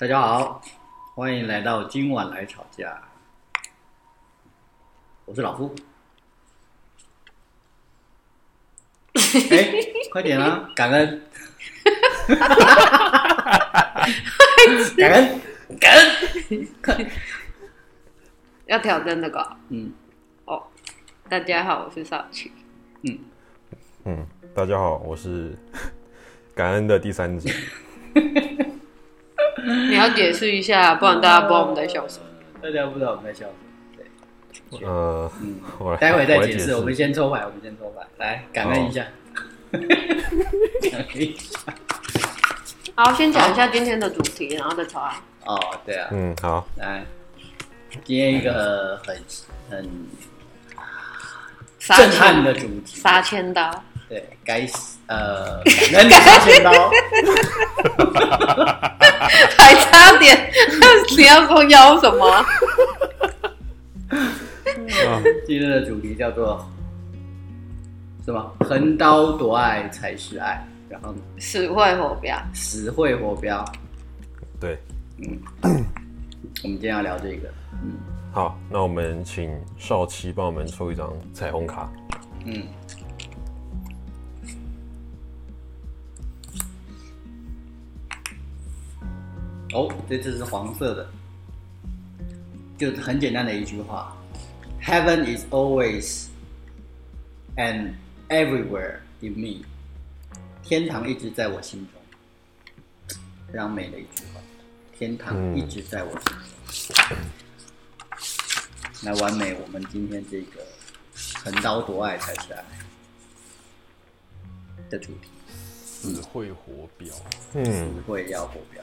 大家好，欢迎来到今晚来吵架。我是老夫。哎，快点啊！感恩，感恩，感恩，快！要挑战这个哦嗯哦。大家好，我是少奇。嗯，嗯，大家好，我是 感恩的第三者。你要解释一下，不然大家不知道我们在笑什么。大家不知道我们在笑什么。对，呃，嗯，我来待会再解释。我们先抽牌，我们先抽牌，来感恩一下。感恩 一下。好，先讲一下今天的主题，然后再抽啊。哦，对啊，嗯，好，来，今天一个很很杀震撼的主题，杀千刀，对，该死呃，感恩杀千刀，还差点，你要说要什么？啊，今天的主题叫做什么？横刀夺爱才是爱，然后死会火标，死会活标。对，嗯，我们今天要聊这个，嗯好，那我们请少奇帮我们抽一张彩虹卡。嗯。哦，这次是黄色的，就很简单的一句话：Heaven is always and everywhere in me。天堂一直在我心中，非常美的一句话。天堂一直在我心中。来完美我们今天这个横刀夺爱才是爱的主题，死会活标。不嗯，会要活标，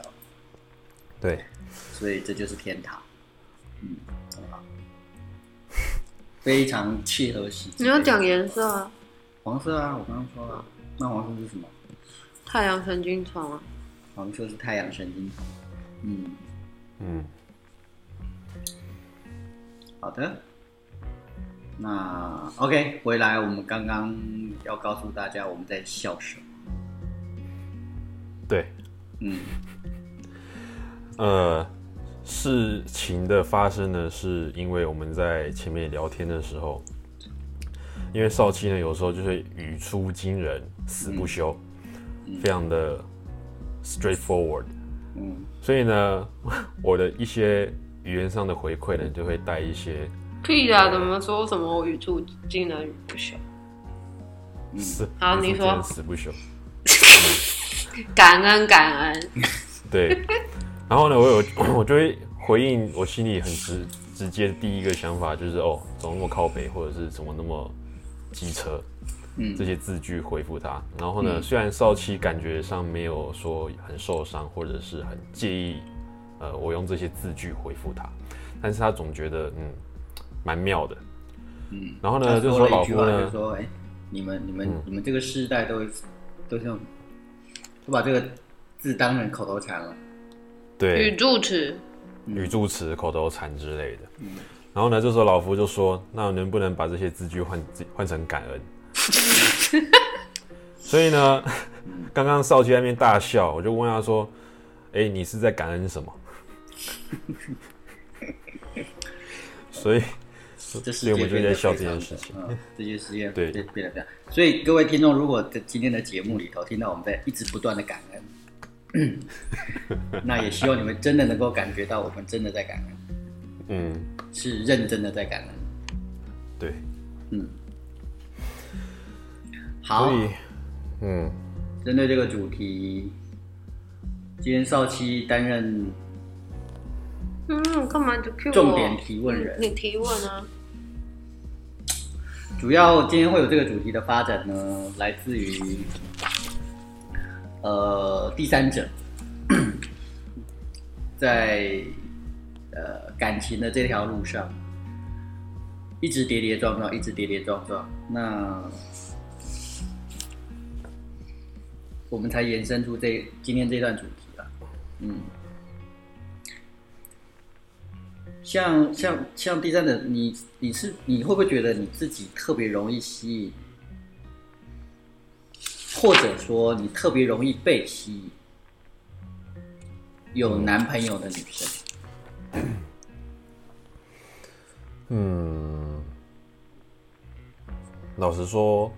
对，所以这就是天堂。嗯，很好，非常契合实际。你要讲颜色啊？黄色啊，我刚刚说了，那黄色是什么？太阳神经虫啊？黄色是太阳神经虫。嗯，嗯，好的。那 OK，回来我们刚刚要告诉大家我们在笑什么。对，嗯呃，事情的发生呢，是因为我们在前面聊天的时候，因为少七呢有时候就会语出惊人，死不休，非常的 straightforward。嗯所以呢，我的一些语言上的回馈呢，就会带一些屁啊！怎么说什么我语出惊人语不休？死，好你说死不休。感恩感恩，对，然后呢，我有 我就会回应我心里很直直接的第一个想法就是哦，怎么那么靠北，或者是怎么那么机车，嗯这些字句回复他。然后呢，嗯虽然少奇感觉上没有说很受伤，或者是很介意，呃，我用这些字句回复他，但是他总觉得嗯蛮妙的。嗯。然后呢，就说老夫呢，说：“哎、你们、你们、嗯你们这个世代都都是用，都把这个字当成口头禅了。对语助词，语助词、口头禅之类的。嗯然后呢，这时候老夫就说：“那能不能把这些字句换换成感恩？” 所以呢，刚刚少奇在那边大笑，我就问他说：“哎、你是在感恩什么？” 所以，这世所以我们就在笑这件事情。嗯，这件事情对变变得这样。所以各位听众，如果在今天的节目里头听到我们在一直不断的感恩，那也希望你们真的能够感觉到我们真的在感恩，嗯，是认真的在感恩。对，嗯，好。所，以，嗯，针对这个主题，今天少七担任嗯，干嘛就 Q？重点提问人。你你提问啊？主要今天会有这个主题的发展呢，来自于呃第三者 在呃感情的这条路上一直跌跌撞撞，一直跌跌撞撞，那我们才延伸出这今天这段主题啊，嗯。像像像第三者，你你是你会不会觉得你自己特别容易吸引，或者说你特别容易被吸引？有男朋友的女生？嗯，老实说，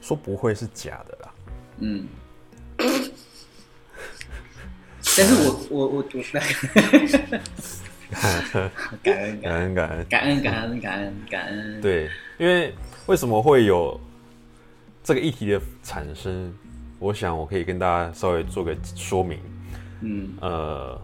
说不会是假的啦。嗯，但是我我我我感恩感恩感恩。感恩感恩感恩感恩，对，因为为什么会有这个议题的产生？我想我可以跟大家稍微做个说明。嗯呃，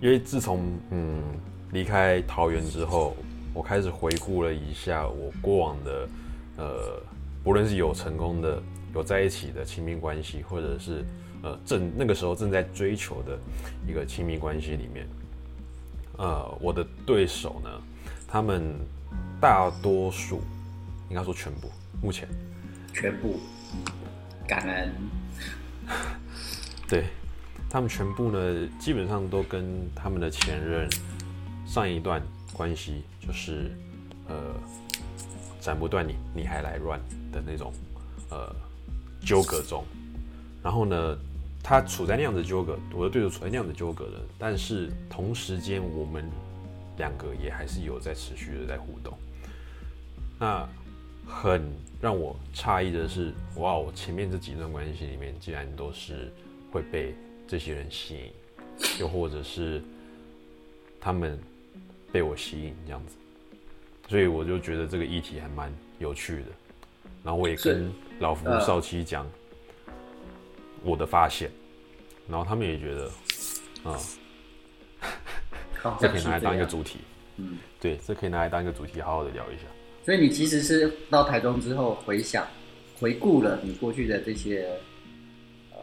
因为自从嗯离开桃园之后，我开始回顾了一下我过往的呃，不论是有成功的、有在一起的亲密关系，或者是呃正那个时候正在追求的一个亲密关系里面，呃，我的对手呢，他们大多数应该说全部，目前全部感恩，对他们全部呢，基本上都跟他们的前任上一段关系就是呃斩不断你，你还来乱的那种呃纠葛中。然后呢，他处在那样的纠葛，我的对手处在那样的纠葛的，但是同时间我们两个也还是有在持续的在互动。那很让我诧异的是，哇，我前面这几段关系里面，竟然都是会被这些人吸引，又或者是他们被我吸引这样子，所以我就觉得这个议题还蛮有趣的。然后我也跟老夫呃少妻讲我的发现，然后他们也觉得，啊、好 这可以拿来当一个主题，嗯，对，这可以拿来当一个主题，好好的聊一下。所以你其实是到台中之后回想、回顾了你过去的这些呃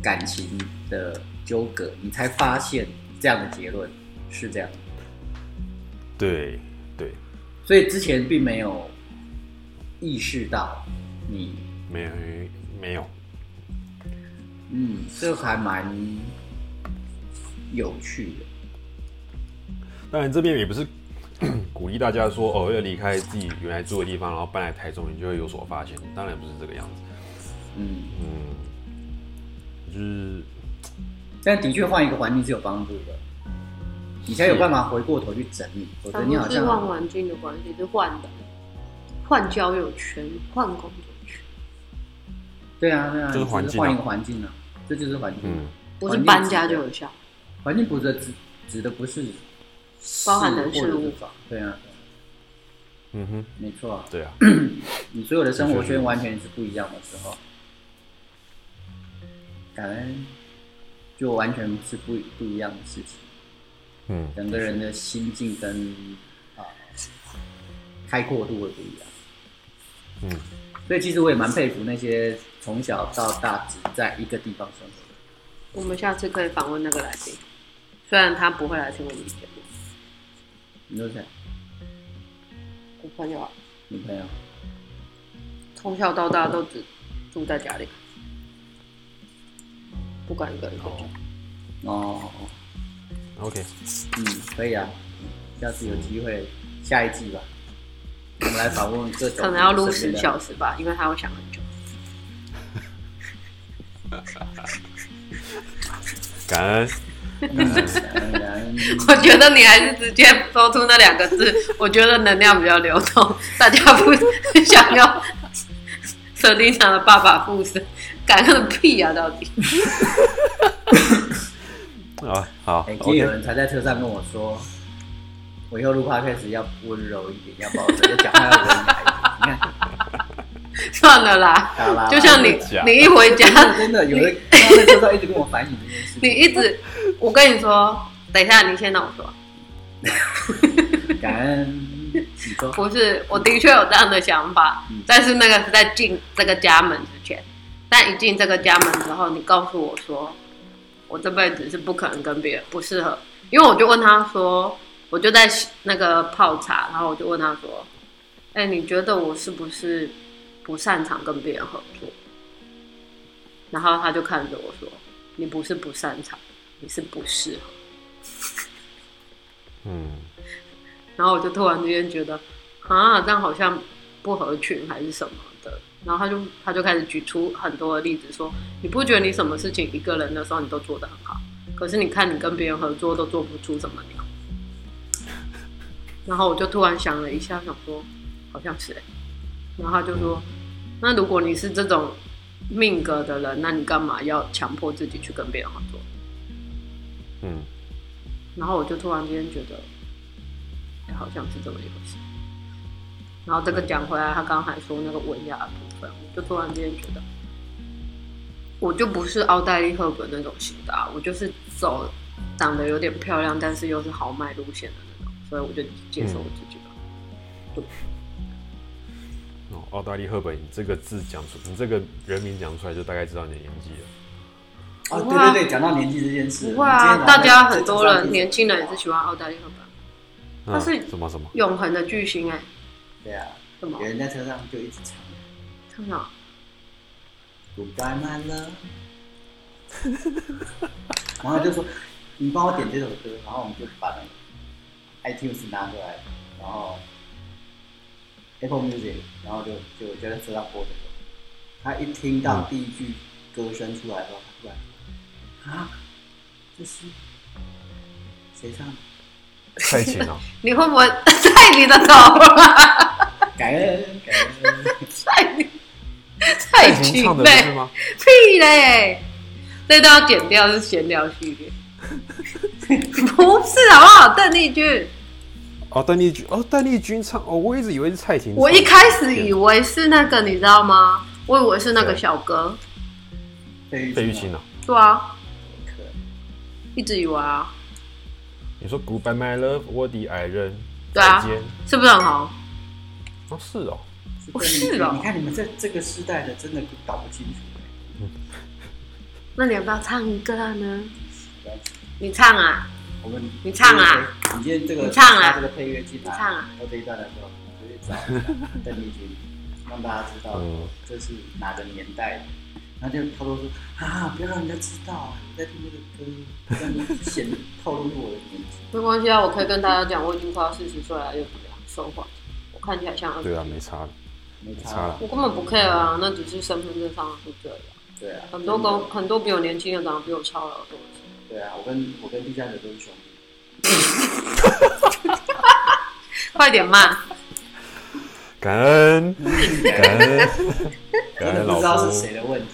感情的纠葛，你才发现这样的结论是这样。对对，所以之前并没有意识到你，没有没有，嗯，这还蛮有趣的。当然这边也不是鼓励大家说哦要离开自己原来住的地方，然后搬来台中，你就会有所发现。当然不是这个样子，嗯，嗯，就是但的确换一个环境是有帮助的，你才有办法回过头去整理，否则它你好像换像环境的关系，是换的，换交友圈，换工作圈，对啊对啊，就是环境啊换一个环境啊，这就是环境。嗯，不是搬家就有效。环境不是指指的不是包含人事物。对啊，嗯哼，没错。啊，对啊，你所有的生活圈完全是不一样的时候，感恩就完全是不不一样的事情。嗯，整个人的心境跟啊、开阔度会不一样。嗯，所以其实我也蛮佩服那些从小到大只在一个地方生活的。我们下次可以访问那个来宾，虽然他不会来听我们节目，你说谁？我朋友啊，女朋友？从小到大都只住在家里，不敢一个人回家。哦，OK，嗯，可以啊，下次有机会下一季吧，我们来访问各种可能要录十小时吧，因为他会想很久。感恩 我觉得你还是直接说出那两个字，我觉得能量比较流动，大家不想要设定上的爸爸附身，感恩个屁啊！到底 啊，好哎，今天有，OK，人才在车上跟我说，我以后录 podcast 要温柔一点，要保持，要讲话要文雅一点。你看，算了啦，啦，就像你你一回家，真的有人在车上一直跟我反映这件事，你一直，我跟你说，等一下，你先让我说，不是，我的确有这样的想法嗯，但是那个是在进这个家门之前，但一进这个家门之后，你告诉我说，我这辈子是不可能跟别人不适合，因为我就问他说，我就在那个泡茶，然后我就问他说，哎、你觉得我是不是不擅长跟别人合作？然后他就看着我说，你不是不擅长，你是不适合。嗯，然后我就突然之间觉得，啊，这样好像不合群还是什么的，然后他就他就开始举出很多的例子说，你不觉得你什么事情一个人的时候你都做得很好，可是你看你跟别人合作都做不出什么鸟。然后我就突然想了一下，想说好像是欸，然后他就说，那如果你是这种命格的人，那你干嘛要强迫自己去跟别人合作？嗯，然后我就突然之间觉得，哎好像是这么一回事。然后这个讲回来，他刚才说那个文雅的部分，我就突然之间觉得，我就不是奥黛丽·赫本那种型的、啊，我就是走长得有点漂亮，但是又是豪迈路线的那种，所以我就接受我自己吧。哦，奥黛丽赫本，你这个字讲出，你这个人名讲出来，就大概知道你的年纪了。啊对对对，讲到年纪这件事，不会啊，大家很多人年轻人也是喜欢奥黛丽·赫本，嗯它是什么什么？永恒的巨星哎、对啊，什么有？人在车上就一直唱唱什么？Goodbye My Love，然后就说你帮我点这首歌，然后我们就把那个 iTunes 拿过来，然后 Apple Music，然后就就就在车上播这个。他一听到第一句歌声出来说啊，这是谁唱的？蔡琴啊，你会不会 在你的头 了？感恩感恩。蔡你蔡琴唱的不是？吗？屁嘞！这都要剪掉，是闲聊系列。不是好不好？邓丽君，哦，邓丽君，哦，邓丽君唱，哦，我一直以为是蔡琴。我一开始以为是那个，你知道吗？我以为是那个小哥。费玉费玉清啊，啊，对啊，可一直以为啊，你说 Goodbye My Love，我的爱人，对啊。是不是很好？哦，是哦，不是哦你看你们这这个时代的真的搞不清楚。那你要不要唱一个呢？你唱啊！我们你唱啊！你今天这个你唱啊这个配乐进来，唱啊！我这一段的时候，我就去找邓丽君，让大家知道嗯这是哪个年代的。然后就偷偷说啊，不要让人家知道，你在听这个歌，让你显 透露出我的年纪。没关系啊，我可以跟大家讲，我已经快要四十岁了，又怎么样？说谎，我看起来像二十对啊，没差的。没差差了我根本不 care 啊，那只是身份证上的数字而已啊。对啊，很多真的跟很多比我年轻的长得比我超老多。对啊，我跟我跟第三者都是兄弟。快点骂！感恩，感恩，感真的恩老不知道是。谁的问题，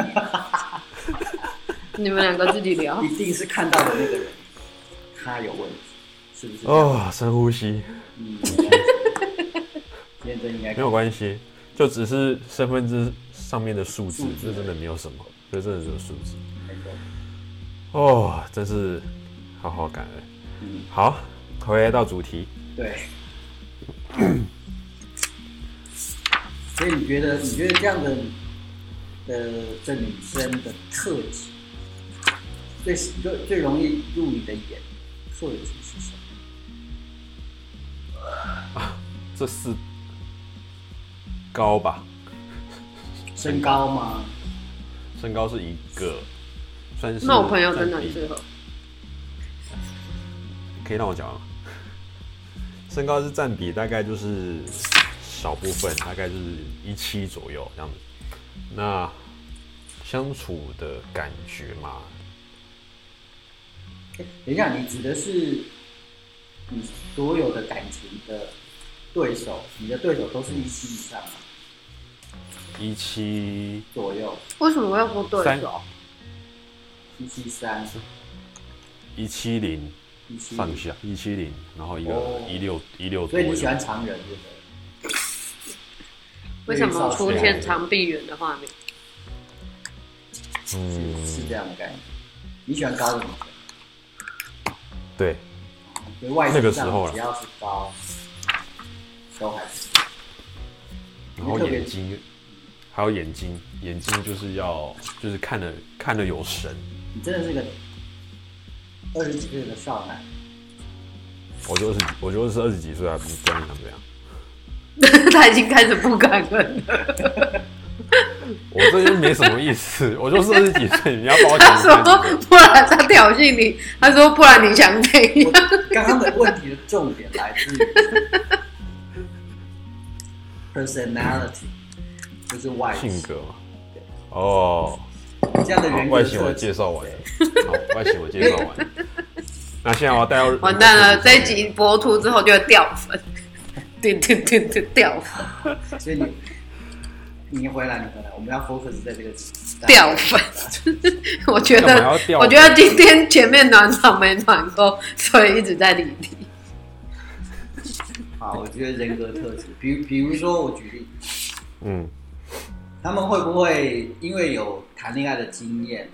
你们两个自己聊。一定是看到的那个人，他有问题，是不是？哦，深呼吸，嗯，应该没有关系，就只是身份证上面的数字这真的没有什么，这真的只有数字。没错哦，真是好好感恩。嗯，好，回来到主题，对。所以你觉得，你觉得这样的的这女生的特质，最最最容易入你的眼，特质是什么？这是高吧？身高吗？身高是一个，算是。那我朋友真的很适合。可以让我讲吗？身高是占比，大概就是小部分，大概就是一七左右这样子。那相处的感觉嘛，诶等一下，你指的是你所有的感情的对手，你的对手都是一七以上吗？一七。左右，为什么要说对三。手？一七三、一七零。上下，一七零，然后一个哦。一六一六多所以你喜。欢常人，对不对？为什么出现长臂猿的画面？嗯，是这样的概念。你喜欢高的女生，对，所以外那形上个时候啦只要是高，都还是。然后眼睛，还有眼睛，眼睛就是要就是看了看了有神。你真的是个二十几岁的少男，我就二十，我就是二十几岁啊，不不然你想怎样？他已经开始不感恩了。我这就没什么意思，我就是二十几岁，你要把我他说，不然他挑衅你。他说，不然你想怎我样？刚刚的问题的重点来自于 personality，就是外性格嘛。哦，这样的好，人外形我介绍完了，好，外形我介绍完了。那现在我要带到完蛋了，这一集播出之后就会掉粉，对对对对，掉粉所以你你回来，你回来，我们要 focus 在这个 掉粉。我觉得，我觉得今天前面暖场没暖够，所以一直在理你。啊，我觉得人格特质，比比如说我举例，嗯，他们会不会因为有谈恋爱的经验，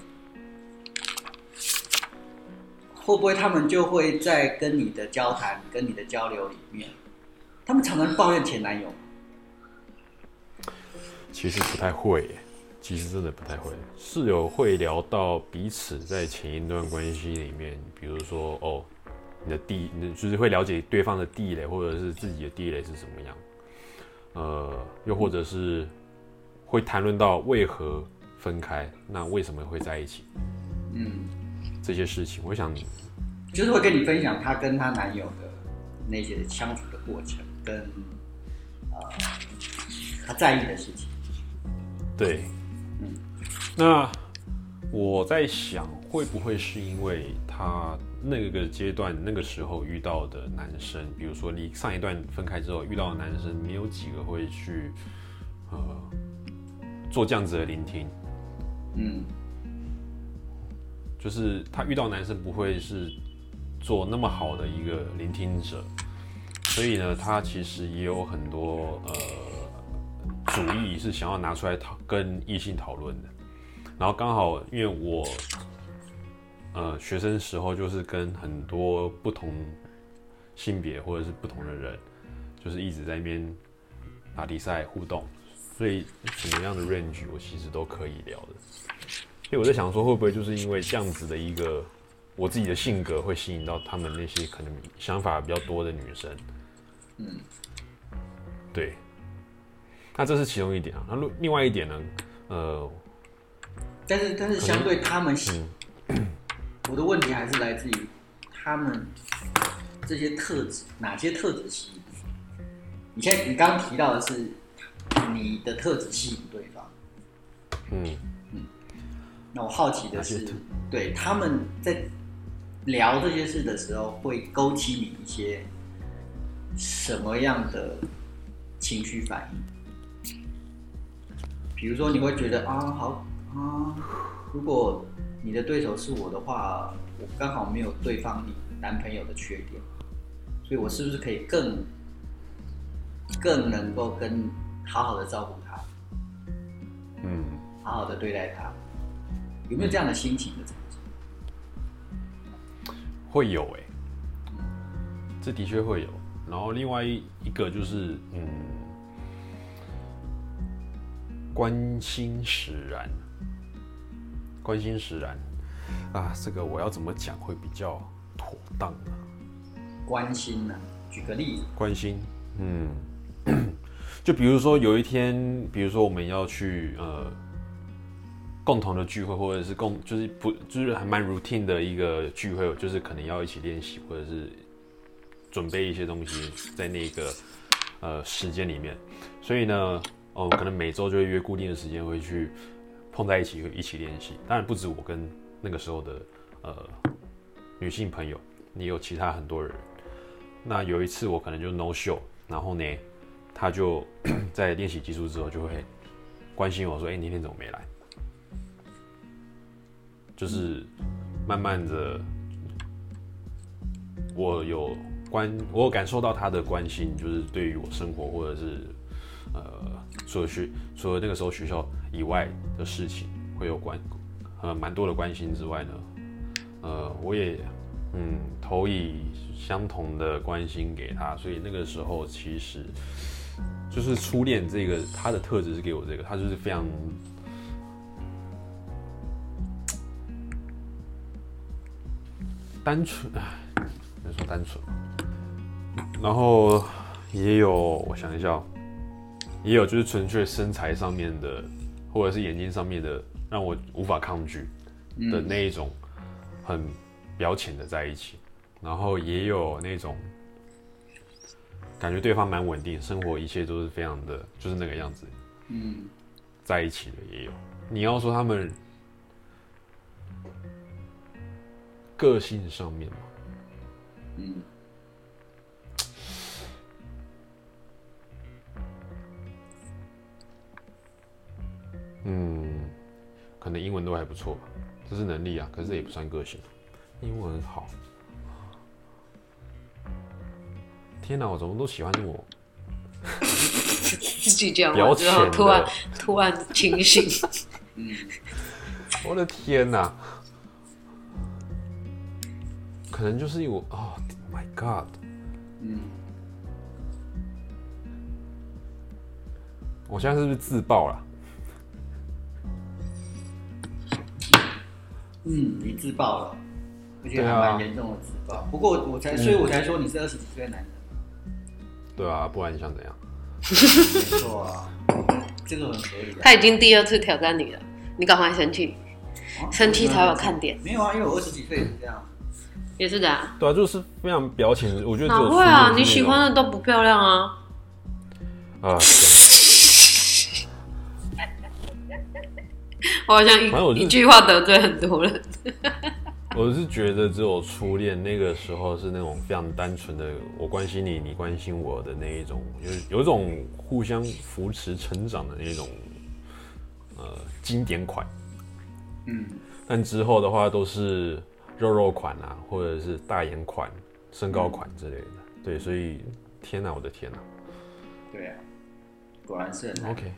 会不会他们就会在跟你的交谈、跟你的交流里面，他们常常抱怨前男友？其实不太会，其实真的不太会。室友会聊到彼此在前一段关系里面，比如说哦，你的地，你就是会了解对方的地雷，或者是自己的地雷是什么样。呃，又或者是会谈论到为何分开，那为什么会在一起嗯，这些事情。我想，就是会跟你分享她跟她男友的那些相处的过程，跟呃她在意的事情。对，嗯。那我在想，会不会是因为他那个阶段、那个时候遇到的男生，比如说你上一段分开之后遇到的男生，没有几个会去呃做这样子的聆听，嗯。就是他遇到男生不会是做那么好的一个聆听者，所以呢，他其实也有很多呃主意是想要拿出来讨跟异性讨论的。然后刚好因为我呃学生时候就是跟很多不同性别或者是不同的人，就是一直在那边打比赛互动，所以什么样的 range 我其实都可以聊的。所以我在想说，会不会就是因为这样子的一个我自己的性格，会吸引到他们那些可能想法比较多的女生？嗯，对。那这是其中一点啊。那另另外一点呢？呃，但是但是相对他们，嗯我的问题还是来自于他们这些特质，哪些特质吸引你？你现在你刚刚提到的是你的特质吸引对方，嗯嗯，那我好奇的是对他们在聊这些事的时候，会勾起你一些什么样的情绪反应？比如说，你会觉得啊，好啊，如果你的对手是我的话，我刚好没有对方你男朋友的缺点，所以我是不是可以更更能够跟好好的照顾他，嗯，好好的对待他？有没有这样的心情的产生？会有哎、这的确会有。然后另外一一个就是，嗯，关心使然，关心使然。啊，这个我要怎么讲会比较妥当呢？关心呢、举个例子，关心，嗯，就比如说有一天，比如说我们要去呃共同的聚会，或者是共就是不就是还蛮 routine 的一个聚会，就是可能要一起练习，或者是准备一些东西在那个呃时间里面，所以呢，哦，可能每周就会约固定的时间会去碰在一起，一起练习。当然不止我跟那个时候的呃女性朋友，也有其他很多人。那有一次我可能就 no show，然后呢，他就 在练习结束之后就会关心我说：“哎、你那天怎么没来？”就是慢慢的，我有关，我有感受到他的关心，就是对于我生活或者是呃，除了学除了那个时候学校以外的事情会有关呃蛮多的关心之外呢，呃，我也嗯投以相同的关心给他，所以那个时候其实就是初恋这个他的特质是给我这个，他就是非常单纯，唉能说单纯？然后也有我想一下哦，也有就是纯粹身材上面的，或者是眼睛上面的，让我无法抗拒的那一种很表浅的在一起，然后也有那种感觉对方蛮稳定，生活一切都是非常的，就是那个样子。嗯在一起的也有。你要说他们个性上面嘛，嗯，嗯，可能英文都还不错吧，这是能力啊，可是也不算个性。英文好，天哪，我怎么都喜欢这种自己讲表完之后突然？突然清醒，我的天哪！可能就是我哦、m y God！嗯，我现在是不是自爆了？嗯，你自爆了，而且还对啊蛮严重的自爆。不过我才，所以我才说你是二十几岁的男人，对啊，不然你想怎样？没错啊，这个很合理的。他已经第二次挑战你了，你赶快生气，啊生气才有看点没有啊，因为我二十几岁也是这样。也是的、啊。对啊，就是非常表情，我觉得哪会啊？你喜欢的都不漂亮啊！啊？我好像一一句话得罪很多人。我是觉得只有初恋那个时候是那种非常单纯的，我关心你，你关心我的那一种，有有一种互相扶持成长的那种，呃，经典款。嗯，但之后的话都是肉肉款啊，或者是大眼款、身高款之类的。对，所以天哪，我的天哪对啊，果然是很。！OK，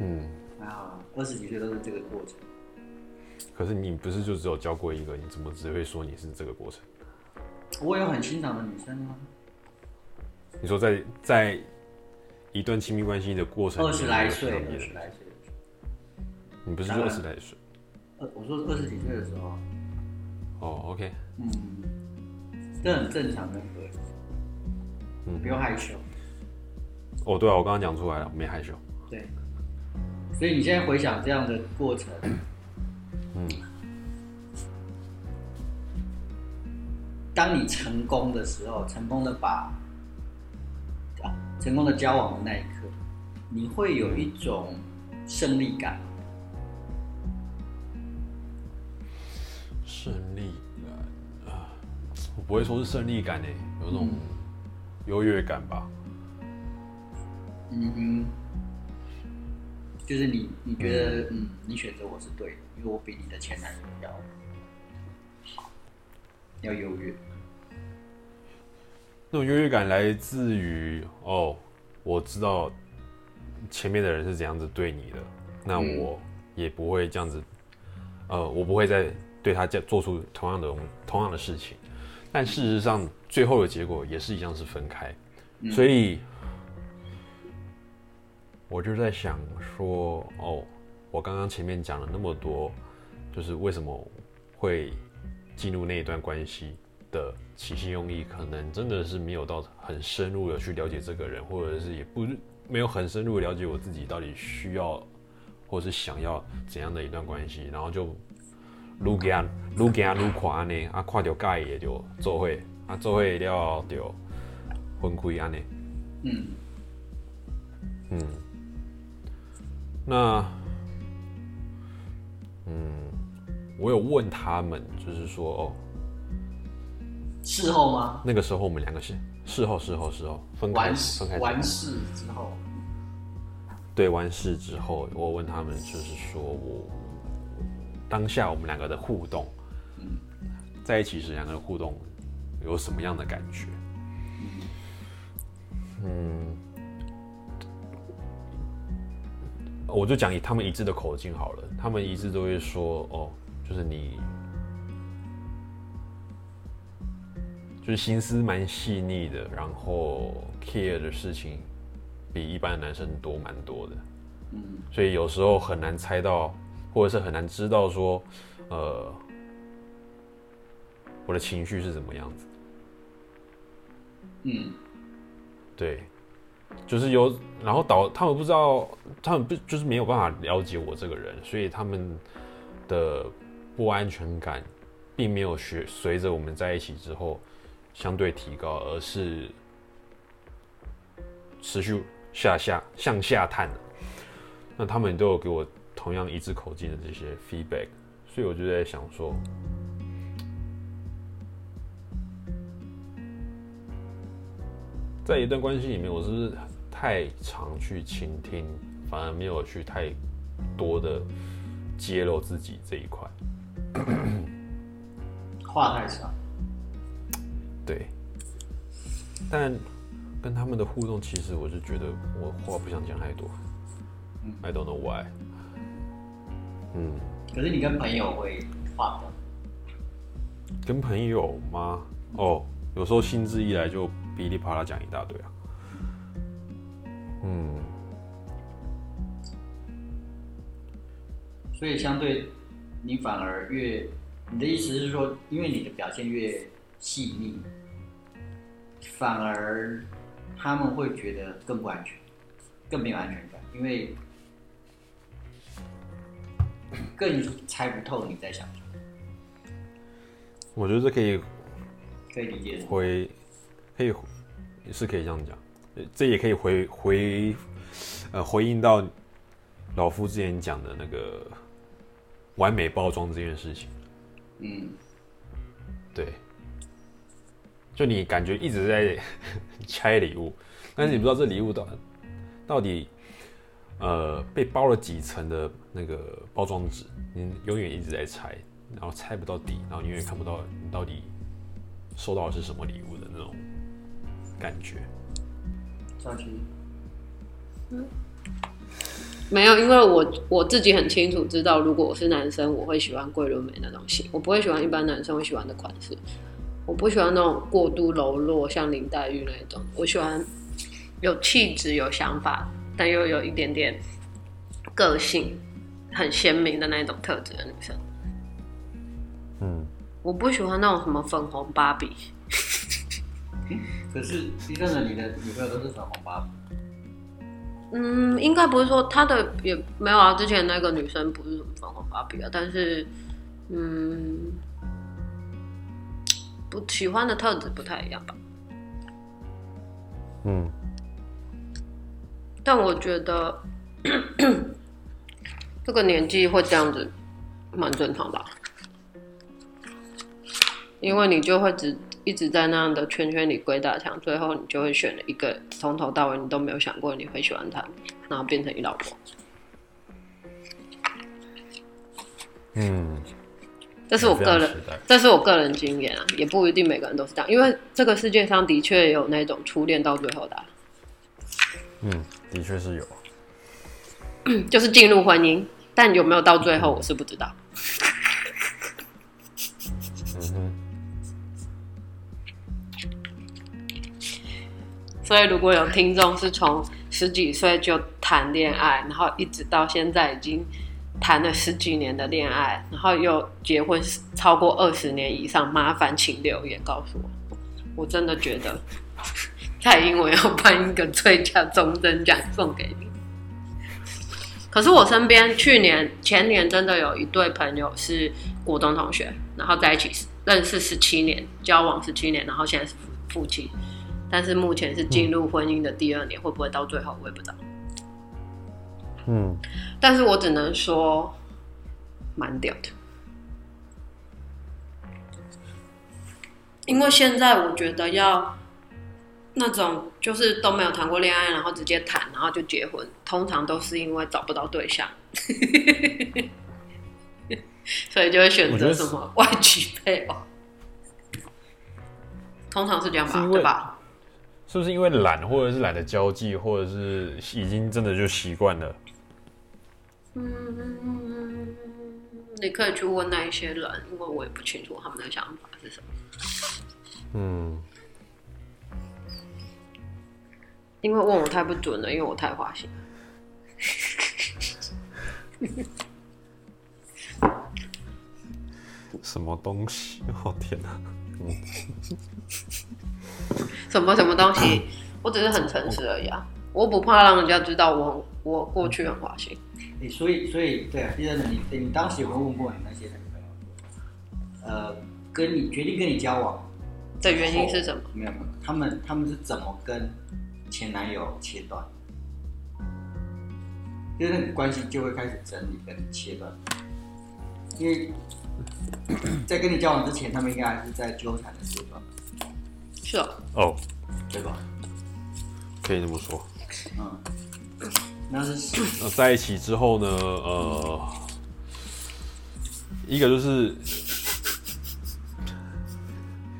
嗯，还好啊，二十几岁都是这个过程。可是你不是就只有教过一个，你怎么只会说你是这个过程？我有很欣赏的女生吗，你说在在一段亲密关系的过程，二十来岁，二十来岁。你不是说二十来岁？二，我说二十几岁的时候，哦，OK，嗯，这很正常跟合理，嗯不用害羞。哦，对啊，我刚刚讲出来了，我没害羞。对，所以你现在回想这样的过程，嗯，当你成功的时候，成功的把啊，成功的交往的那一刻，你会有一种胜利感。胜利感啊，我不会说是胜利感诶，有种优越感吧。嗯哼，就是你你觉得嗯，你选择我是对的，因为我比你的前男友要好，要优越。那种优越感来自于哦，我知道前面的人是怎样子对你的，那嗯我也不会这样子，呃，我不会再对他这做出同样的同样的事情。但事实上，最后的结果也是一样是分开，嗯所以我就在想说，哦，我刚刚前面讲了那么多，就是为什么会进入那一段关系的起心用意，可能真的是没有到很深入的去了解这个人，或者是也不没有很深入的了解我自己到底需要或是想要怎样的一段关系，然后就愈行愈行愈看安尼，啊，看到介也就做会，啊，做会了后就分开安尼。嗯嗯，那，嗯，我有问他们，就是说，哦，事后吗？那个时候我们两个是事后，事后，事后分开，分开完事之后，对，完事之后，我问他们，就是说我当下我们两个的互动，在一起时两个人互动有什么样的感觉？嗯，我就讲以他们一致的口径好了，他们一致都会说，哦，就是你。就是心思蛮细腻的，然后 care 的事情比一般的男生多蛮多的，嗯所以有时候很难猜到，或者是很难知道说，呃，我的情绪是怎么样子。嗯对，就是有，然后导他们不知道，他们不就是没有办法了解我这个人，所以他们的不安全感并没有学随着我们在一起之后相对提高，而是持续下下向下探的。那他们都有给我同样一致口径的这些 feedback，所以我就在想说，在一段关系里面，我是不是太常去倾听，反而没有去太多的揭露自己这一块？话太少，对，但跟他们的互动，其实我是觉得我话不想讲太多。I don't know why。嗯，可是你跟朋友会话的，跟朋友吗？哦，有时候兴致一来就噼里啪啦讲一大堆啊。嗯，所以相对你反而越，你的意思是说，因为你的表现越细腻，反而他们会觉得更不安全，更没有安全感，因为 更猜不透你在想什么，我觉得这可以可以理解的。回，可以是可以这样讲，呃这也可以回回呃回应到老夫之前讲的那个完美包装这件事情。嗯，对，就你感觉一直在 拆礼物，但是你不知道这礼物到到底呃被包了几层的那个包装纸，你永远一直在拆，然后拆不到底，然后你永远看不到你到底收到的是什么礼物的那种感觉。上去没有，因为我我自己很清楚知道，如果我是男生，我会喜欢桂纶镁那种型，我不会喜欢一般男生会喜欢的款式。我不喜欢那种过度柔弱，像林黛玉那一种。我喜欢有气质、有想法，但又有一点点个性很鲜明的那种特质的女生。嗯，我不喜欢那种什么粉红芭比。可是第三个你的女朋友都是粉红吧？嗯，应该不是说她的也没有啊。之前那个女生不是什么粉红芭比啊，但是嗯，不喜欢的特质不太一样吧。嗯，但我觉得 这个年纪会这样子，蛮正常的啊、因为你就会只一直在那样的圈圈里鬼打墙，最后你就会选了一个从头到尾你都没有想过你会喜欢他，然后变成你老婆。嗯，这是我个人这是我个人经验啊，也不一定每个人都是这样，因为这个世界上的确有那种初恋到最后的啊、嗯，的确是有。就是进入婚姻，但有没有到最后我是不知道。嗯所以如果有听众是从十几岁就谈恋爱，然后一直到现在已经谈了十几年的恋爱，然后又结婚超过二十年以上，麻烦请留言告诉我。我真的觉得蔡英文要颁一个最佳终身奖送给你。可是我身边去年前年真的有一对朋友是国中同学，然后在一起认识十七年，交往十七年，然后现在是夫夫妻，但是目前是进入婚姻的第二年，会不会到最后我也不知道。嗯，但是我只能说，蛮屌的。因为现在我觉得要那种就是都没有谈过恋爱，然后直接谈，然后就结婚，通常都是因为找不到对象，所以就会选择什么外籍配偶，通常是这样吧，对吧？是不是因为懒，或者是懒得交际，或者是已经真的就习惯了？嗯，你可以去问那一些人，因为我也不清楚他们的想法是什么。嗯，因为问我太不准了，因为我太花心。什么东西？哦天哪！什么什么东西，我只是很诚实而已啊，我不怕让人家知道我我过去很花心。你所以所以对啊，第二个你你当时有没有问过你那些男朋友，呃，跟你决定跟你交往的原因是什么？没有没有，他们他们是怎么跟前男友切断？就是那个关系就会开始整理跟切断，因为在跟你交往之前，他们应该还是在纠缠的阶段，是哦，哦，对吧？可以这么说。嗯，那是那在一起之后呢，呃，一个就是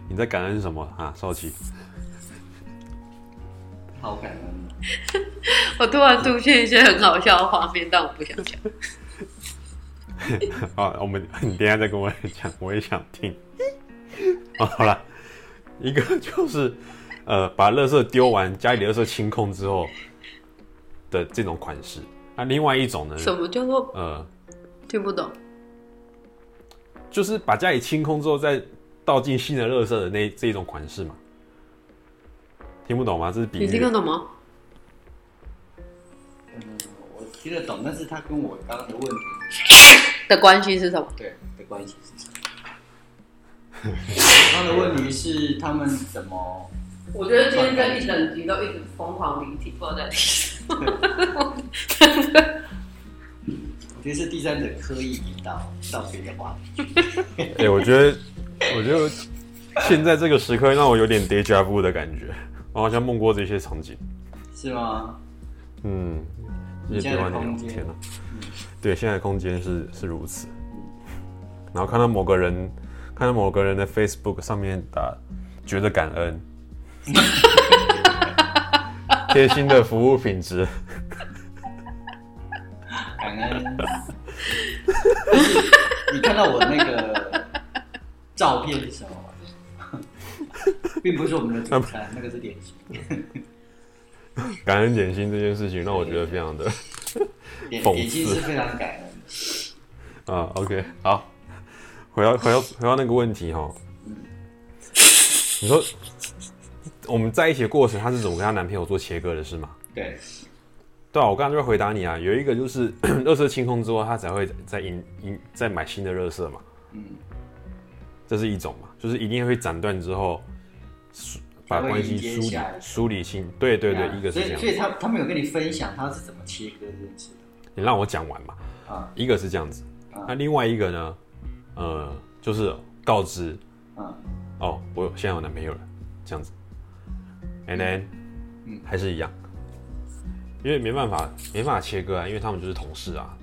你在感恩什么啊，少奇？好感恩。我突然出现一些很好笑的画面，但我不想讲。好，我们你等一下再跟我讲，我也想听。啊，好了，一个 就是呃，把垃圾丢完，家里的垃圾清空之后的这种款式。那另外一种呢，什么叫做呃，听不懂？就是把家里清空之后再倒进新的垃圾的那这一种款式嘛。听不懂吗？这是比喻你听得。懂吗？嗯，我听得懂，但是他跟我刚刚的问题的关系是什么？对的关系是什么？刚刚的问题是他们怎么？我觉得今天这一整集都一直疯狂离题，不知道在离什么。我觉得是第三者刻意引导到别的话题。哎、我觉得，我觉得现在这个时刻让我有点 deja vu 的感觉，我好像梦过这些场景。是吗？嗯，谢谢现在的别忘你空间天哪！对，现在的空间是是如此。然后看到某个人，看到某个人的 Facebook 上面打觉得感恩，贴心的服务品质，感恩。你看到我那个照片是什么？并不是我们的主餐，那个是点心。感恩点心这件事情让我觉得非常的讽刺点点心是非常感恩的。啊，OK，好，回到回到回到那个问题哈，你说我们在一起的过程，她是怎么跟她男朋友做切割的，是吗？对，对啊，我刚刚就会回答你啊，有一个就是 热色清空之后，她才会再引引再买新的热色嘛，嗯，这是一种嘛，就是一定会斩断之后，梳把关系梳理梳理清，对对对，啊一个是这样所以所，以他他们有跟你分享他是怎么切割这件事你让我讲完嘛，啊，一个是这样子，啊。那另外一个呢，呃，就是告知嗯。哦，我有现在有男朋友了，这样子，and then，嗯。还是一样，因为没办法，没办法切割啊，因为他们就是同事啊，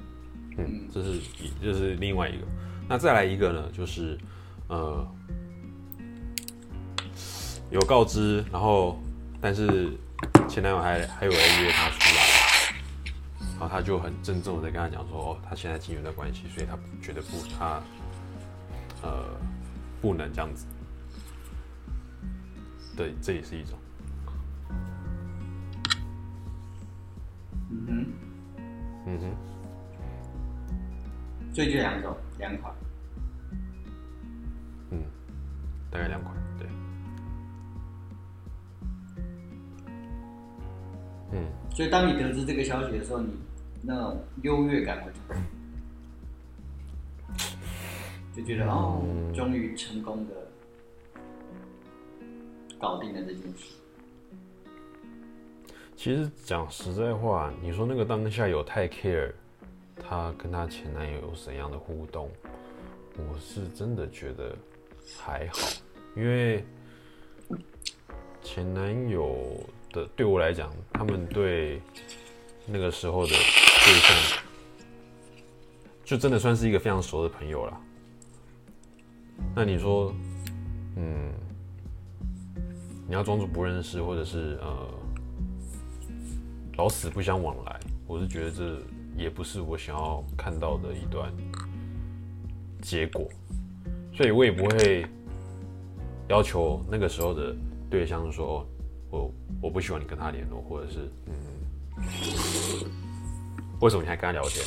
嗯嗯，这是一，这是另外一个，那再来一个呢，就是呃，有告知，然后但是前男友还还有来约他出来，然后他就很郑重的跟他讲说，哦，他现在进入的关系，所以他觉得不，他呃不能这样子。对，这也是一种。嗯哼，嗯哼，所以就两种两款，嗯，大概两款，对。嗯，所以当你得知这个消息的时候，你那种优越感会出来，就觉得哦，终于成功的搞定了这件事。其实讲实在话，你说那个当下有太 care 她跟她前男友有怎样的互动，我是真的觉得还好，因为前男友的对我来讲，他们对那个时候的对象，就真的算是一个非常熟的朋友了。那你说，嗯，你要装作不认识，或者是呃老死不相往来，我是觉得这也不是我想要看到的一段结果，所以我也不会要求那个时候的对象说，我我不希望你跟他联络，或者是嗯，为什么你还跟他聊天？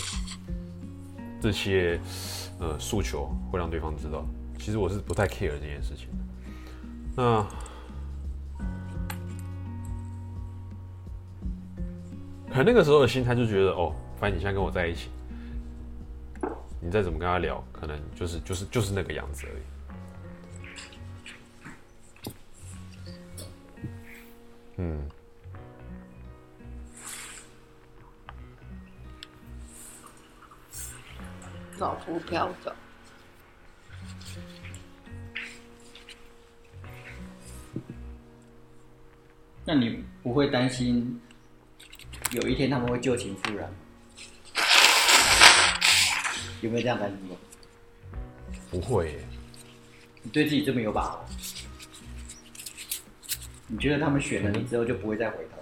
这些呃诉求会让对方知道，其实我是不太 care 这件事情的。那可能那个时候的心态就觉得，哦，反正你现在跟我在一起，你再怎么跟他聊，可能就是就是就是那个样子而已。嗯，仿佛飘走。那你不会担心有一天他们会旧情复燃？有没有这样担心过？不会耶，你对自己这么有把握？你觉得他们选了你之后就不会再回头？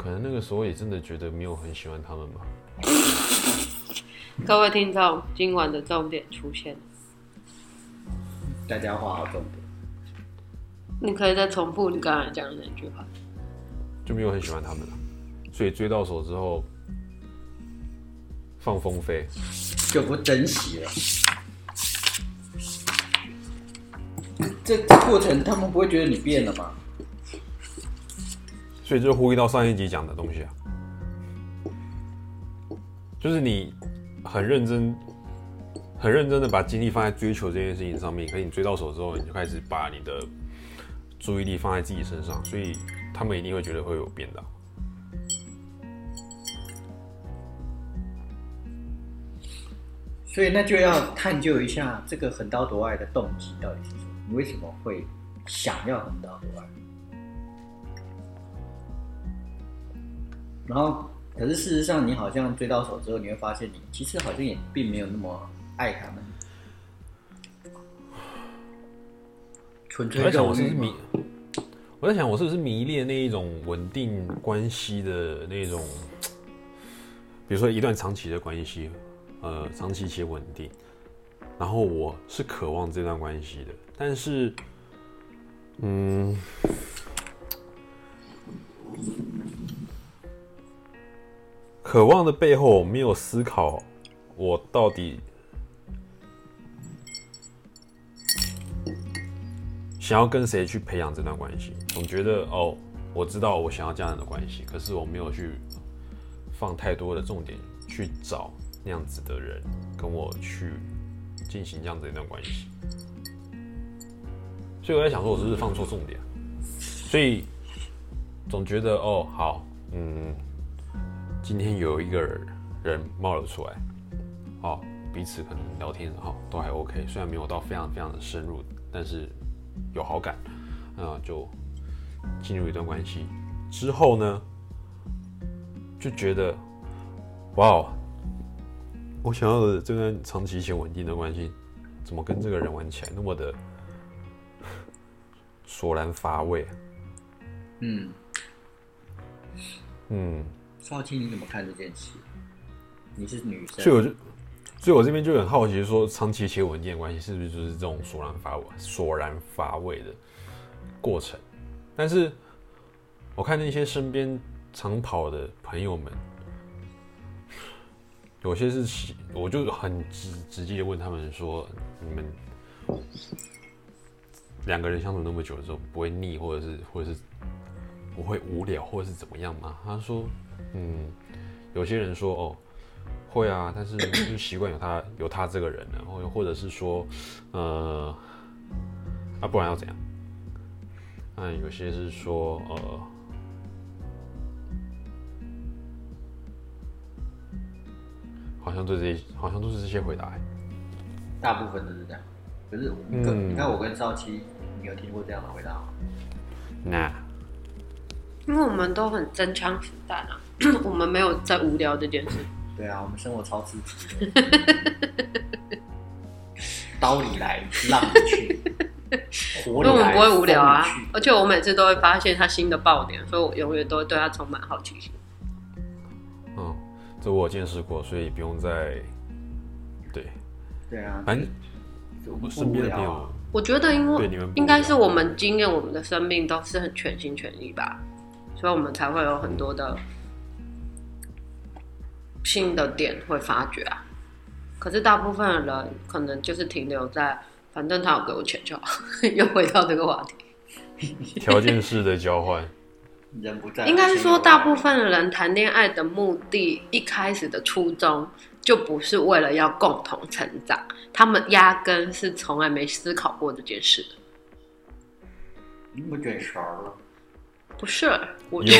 可能那个时候也真的觉得没有很喜欢他们吧。各位听众，今晚的重点出现了，大家画好重点。你可以再重复你刚才讲的那句话。就没有很喜欢他们了，所以追到手之后放风飞，就不珍惜了。这这过程他们不会觉得你变了吗？所以就呼应到上一集讲的东西啊，就是你很认真、很认真的把精力放在追求这件事情上面，可是你追到手之后，你就开始把你的注意力放在自己身上，所以他们一定会觉得会有变的。所以那就要探究一下这个横刀夺爱的动机到底是什么？你为什么会想要横刀夺爱？然后，可是事实上，你好像追到手之后，你会发现你其实好像也并没有那么爱他们，纯粹我在想，我是不是迷？？我在想，我是不是迷恋那一种稳定关系的那种，比如说一段长期的关系，呃，长期且稳定，然后我是渴望这段关系的，但是，嗯，渴望的背后，我没有思考我到底想要跟谁去培养这段关系，总觉得哦，我知道我想要这样的关系，可是我没有去放太多的重点去找那样子的人跟我去进行这样子一段关系，所以我在想说，我是不是放错重点？所以总觉得哦，好，嗯，今天有一个人冒了出来，哦，彼此可能聊天哈、哦、都还 OK，虽然没有到非常非常的深入，但是有好感，那就进入一段关系之后呢，就觉得哇哦，我想要的这段长期且稳定的关系，怎么跟这个人玩起来那么的索然乏味？嗯，嗯，少卿你怎么看这件事？你是女生，所以我就，所以我这边就很好奇，说长期写文件的关系是不是就是这种索然乏味、索然乏味的过程？但是我看那些身边长跑的朋友们，有些是喜，我就很直直接问他们说：你们两个人相处那么久的时候，不会腻，或者是或者是不会无聊，或者是怎么样吗？他说：嗯，有些人说哦。会啊，但是就习惯有他有他这个人了，或或者是说，呃，啊，不然要怎样？那有些是说，呃，好像对这些，好像都是这些回答欸。大部分都是这样。可是你跟、嗯你看我跟少奇，你有听过这样的回答吗？那因为我们都很真枪实弹啊，我们没有在无聊这件事。对啊，我们生活超刺激的，刀里来，浪里去，火里来，因为我们不会无聊啊。而且我每次都会发现他新的爆点，所以我永远都会对他充满好奇心。嗯，这我见识过，所以不用再对，对啊，反正就我身边的朋友我觉得，因为对你们应该是我们经验我们的生命都是很全心全意吧，所以我们才会有很多的新的点会发掘啊。可是大部分的人可能就是停留在，反正他有给我钱就好，又回到这个话题。条件式的交换，人不在，应该是说，大部分分的人谈恋爱的目的，一开始的初衷就不是为了要共同成长，他们压根是从来没思考过这件事的。你不卷勺了，不是，我就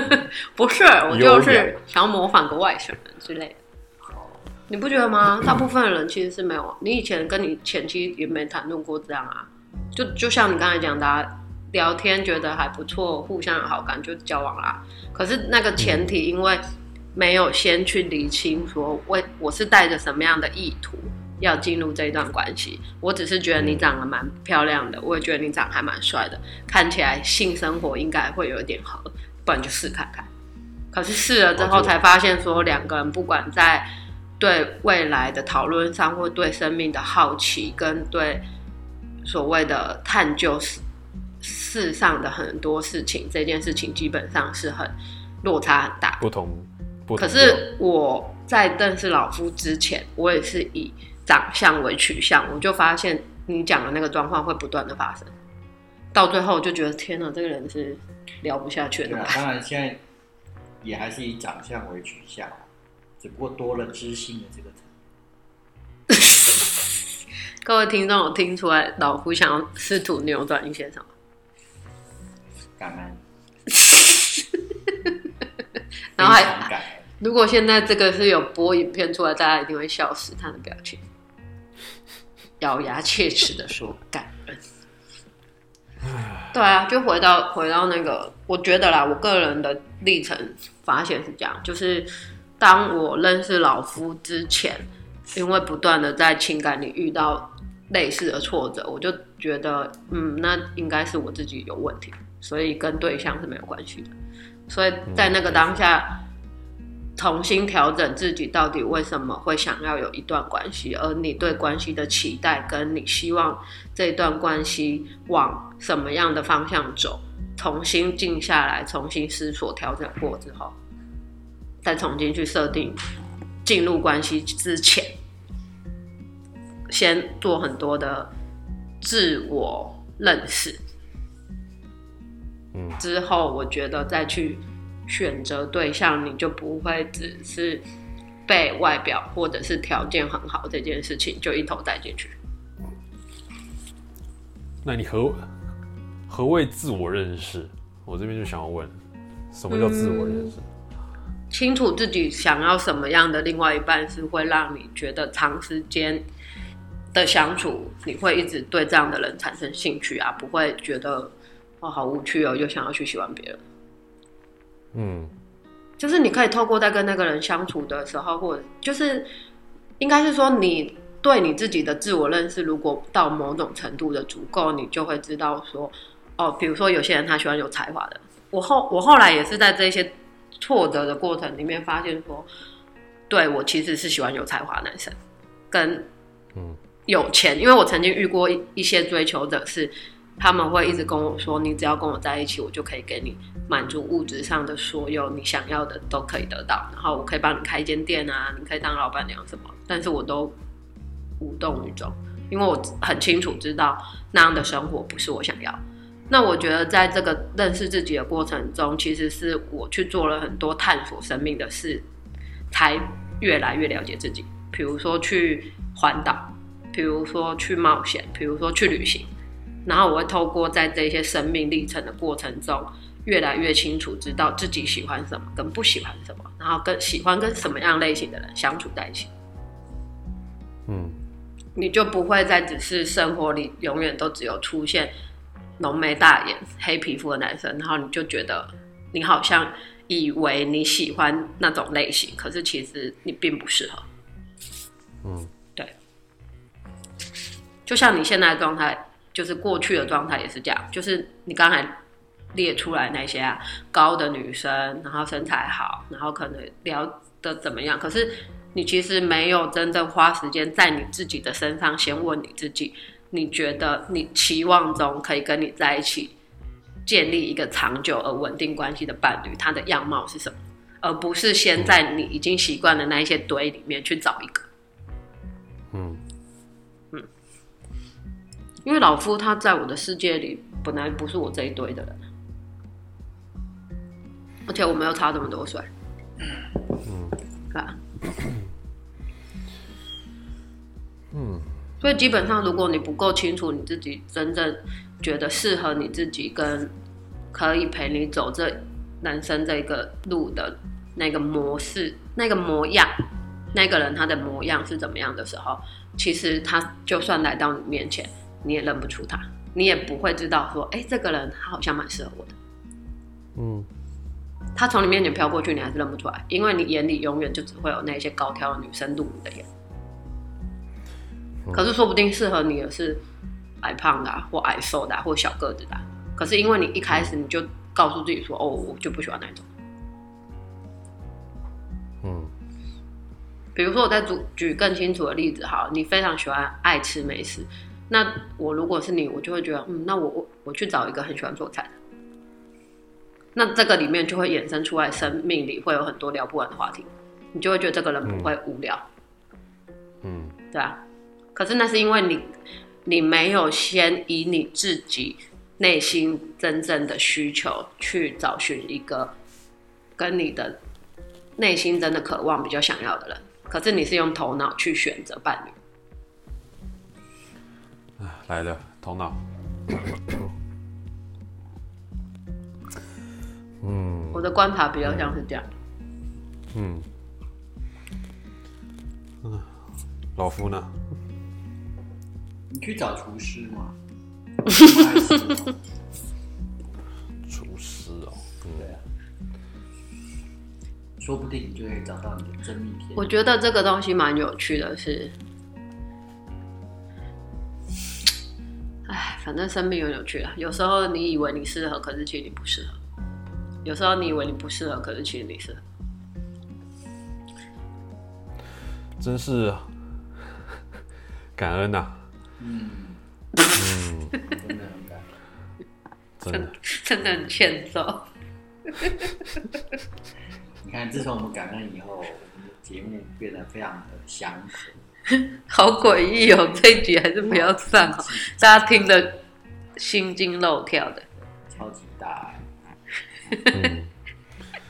不是，我就是想要模仿个外省人之类的。你不觉得吗？大部分的人其实是没有。你以前跟你前妻也没谈论过这样啊，就就像你刚才讲的、啊，聊天觉得还不错，互相有好感就交往啦。可是那个前提，因为没有先去理清说，我我是带着什么样的意图要进入这一段关系。我只是觉得你长得蛮漂亮的，我也觉得你长得还蛮帅的，看起来性生活应该会有一点合，不然就试看看。可是试了之后才发现，说两个人不管在对未来的讨论上，或对生命的好奇，跟对所谓的探究世世上的很多事情，这件事情基本上是很落差很大。不同，不同可是我在认识老夫之前，我也是以长相为取向，我就发现你讲的那个状况会不断的发生，到最后我就觉得天哪，这个人是聊不下去的对啊，当然现在也还是以长相为取向，只不过多了知性的这个层。各位听众有听出来老夫想要试图扭转一些什么？感恩，然后还。如果现在这个是有播影片出来，大家一定会笑死他的表情，咬牙切齿的说感恩。对啊，就回到回到那个，我觉得啦，我个人的历程发现是这样，就是当我认识老夫之前，因为不断的在情感里遇到类似的挫折，我就觉得，嗯，那应该是我自己有问题，所以跟对象是没有关系的。所以在那个当下，重新调整自己到底为什么会想要有一段关系，而你对关系的期待，跟你希望这段关系往什么样的方向走，重新静下来，重新思索、调整过之后，再重新去设定进入关系之前，先做很多的自我认识。嗯之后，我觉得再去选择对象，你就不会只是被外表或者是条件很好这件事情就一头栽进去。那你何何谓自我认识？我这边就想要问，什么叫自我认识？清楚自己想要什么样的另外一半，是会让你觉得长时间的相处，你会一直对这样的人产生兴趣啊，不会觉得哦好无趣哦，又想要去喜欢别人。嗯就是你可以透过在跟那个人相处的时候，或者就是应该是说你对你自己的自我认识，如果到某种程度的足够，你就会知道说，哦，比如说有些人他喜欢有才华的，我后我后来也是在这些挫折的过程里面发现说，对我其实是喜欢有才华男生，跟嗯有钱，因为我曾经遇过一一些追求者是。他们会一直跟我说：“你只要跟我在一起，我就可以给你满足物质上的所有你想要的都可以得到，然后我可以帮你开一间店啊，你可以当老板娘什么。”但是我都无动于衷，因为我很清楚知道那样的生活不是我想要。那我觉得在这个认识自己的过程中，其实是我去做了很多探索生命的事，才越来越了解自己。比如说去环岛，比如说去冒险，比如说去旅行。然后我会透过在这些生命历程的过程中，越来越清楚知道自己喜欢什么跟不喜欢什么，然后跟喜欢跟什么样类型的人相处在一起，嗯。你就不会再只是生活里永远都只有出现浓眉大眼、黑皮肤的男生，然后你就觉得你好像以为你喜欢那种类型，可是其实你并不适合。嗯。对。就像你现在的状态，就是过去的状态也是这样，就是你刚才列出来那些啊，高的女生，然后身材好，然后可能聊的怎么样，可是你其实没有真正花时间在你自己的身上，先问你自己，你觉得你期望中可以跟你在一起，建立一个长久而稳定关系的伴侣，他的样貌是什么，而不是先在你已经习惯的那一些堆里面去找一个。嗯因为老夫他在我的世界里本来不是我这一堆的人，而且我没有差这么多岁，嗯。所以基本上，如果你不够清楚你自己真正觉得适合你自己，跟可以陪你走这人生这个路的那个模式、那个模样，那个人他的模样是怎么样的时候，其实他就算来到你面前，你也认不出他，你也不会知道说，哎、这个人他好像蛮适合我的。嗯，他从你面前飘过去，你还是认不出来，因为你眼里永远就只会有那些高挑的女生入你的眼。可是说不定适合你的是矮胖的、啊、或矮瘦的、啊、或小个子的啊、可是因为你一开始你就告诉自己说，哦，我就不喜欢那种。嗯，比如说，我再举举更清楚的例子，好，你非常喜欢爱吃美食，那我如果是你，我就会觉得，嗯，那我我我去找一个很喜欢做菜的，那这个里面就会衍生出来，生命里会有很多聊不完的话题，你就会觉得这个人不会无聊，嗯，对啊。可是那是因为你你没有先以你自己内心真正的需求去找寻一个跟你的内心真的渴望比较想要的人，可是你是用头脑去选择伴侣。来了，头脑。嗯我的观察比较像是这样，嗯，嗯，老夫呢？你去找厨师嘛，不爱吃嘛厨师哦，对啊，说不定你就会找到你的真命天。我觉得这个东西蛮有趣的是，哎，反正生命有有趣啊。有时候你以为你适合，可是其实你不适合；有时候你以为你不适合，可是其实你适合。真是感恩呐、嗯，嗯，真的很感恩。真的，真的很欠揍。你看，自从我们感恩以后，我们的节目变得非常的祥和。好诡异哦！这一集还是不要上哦，大家听得心惊肉跳的。超级大。嗯，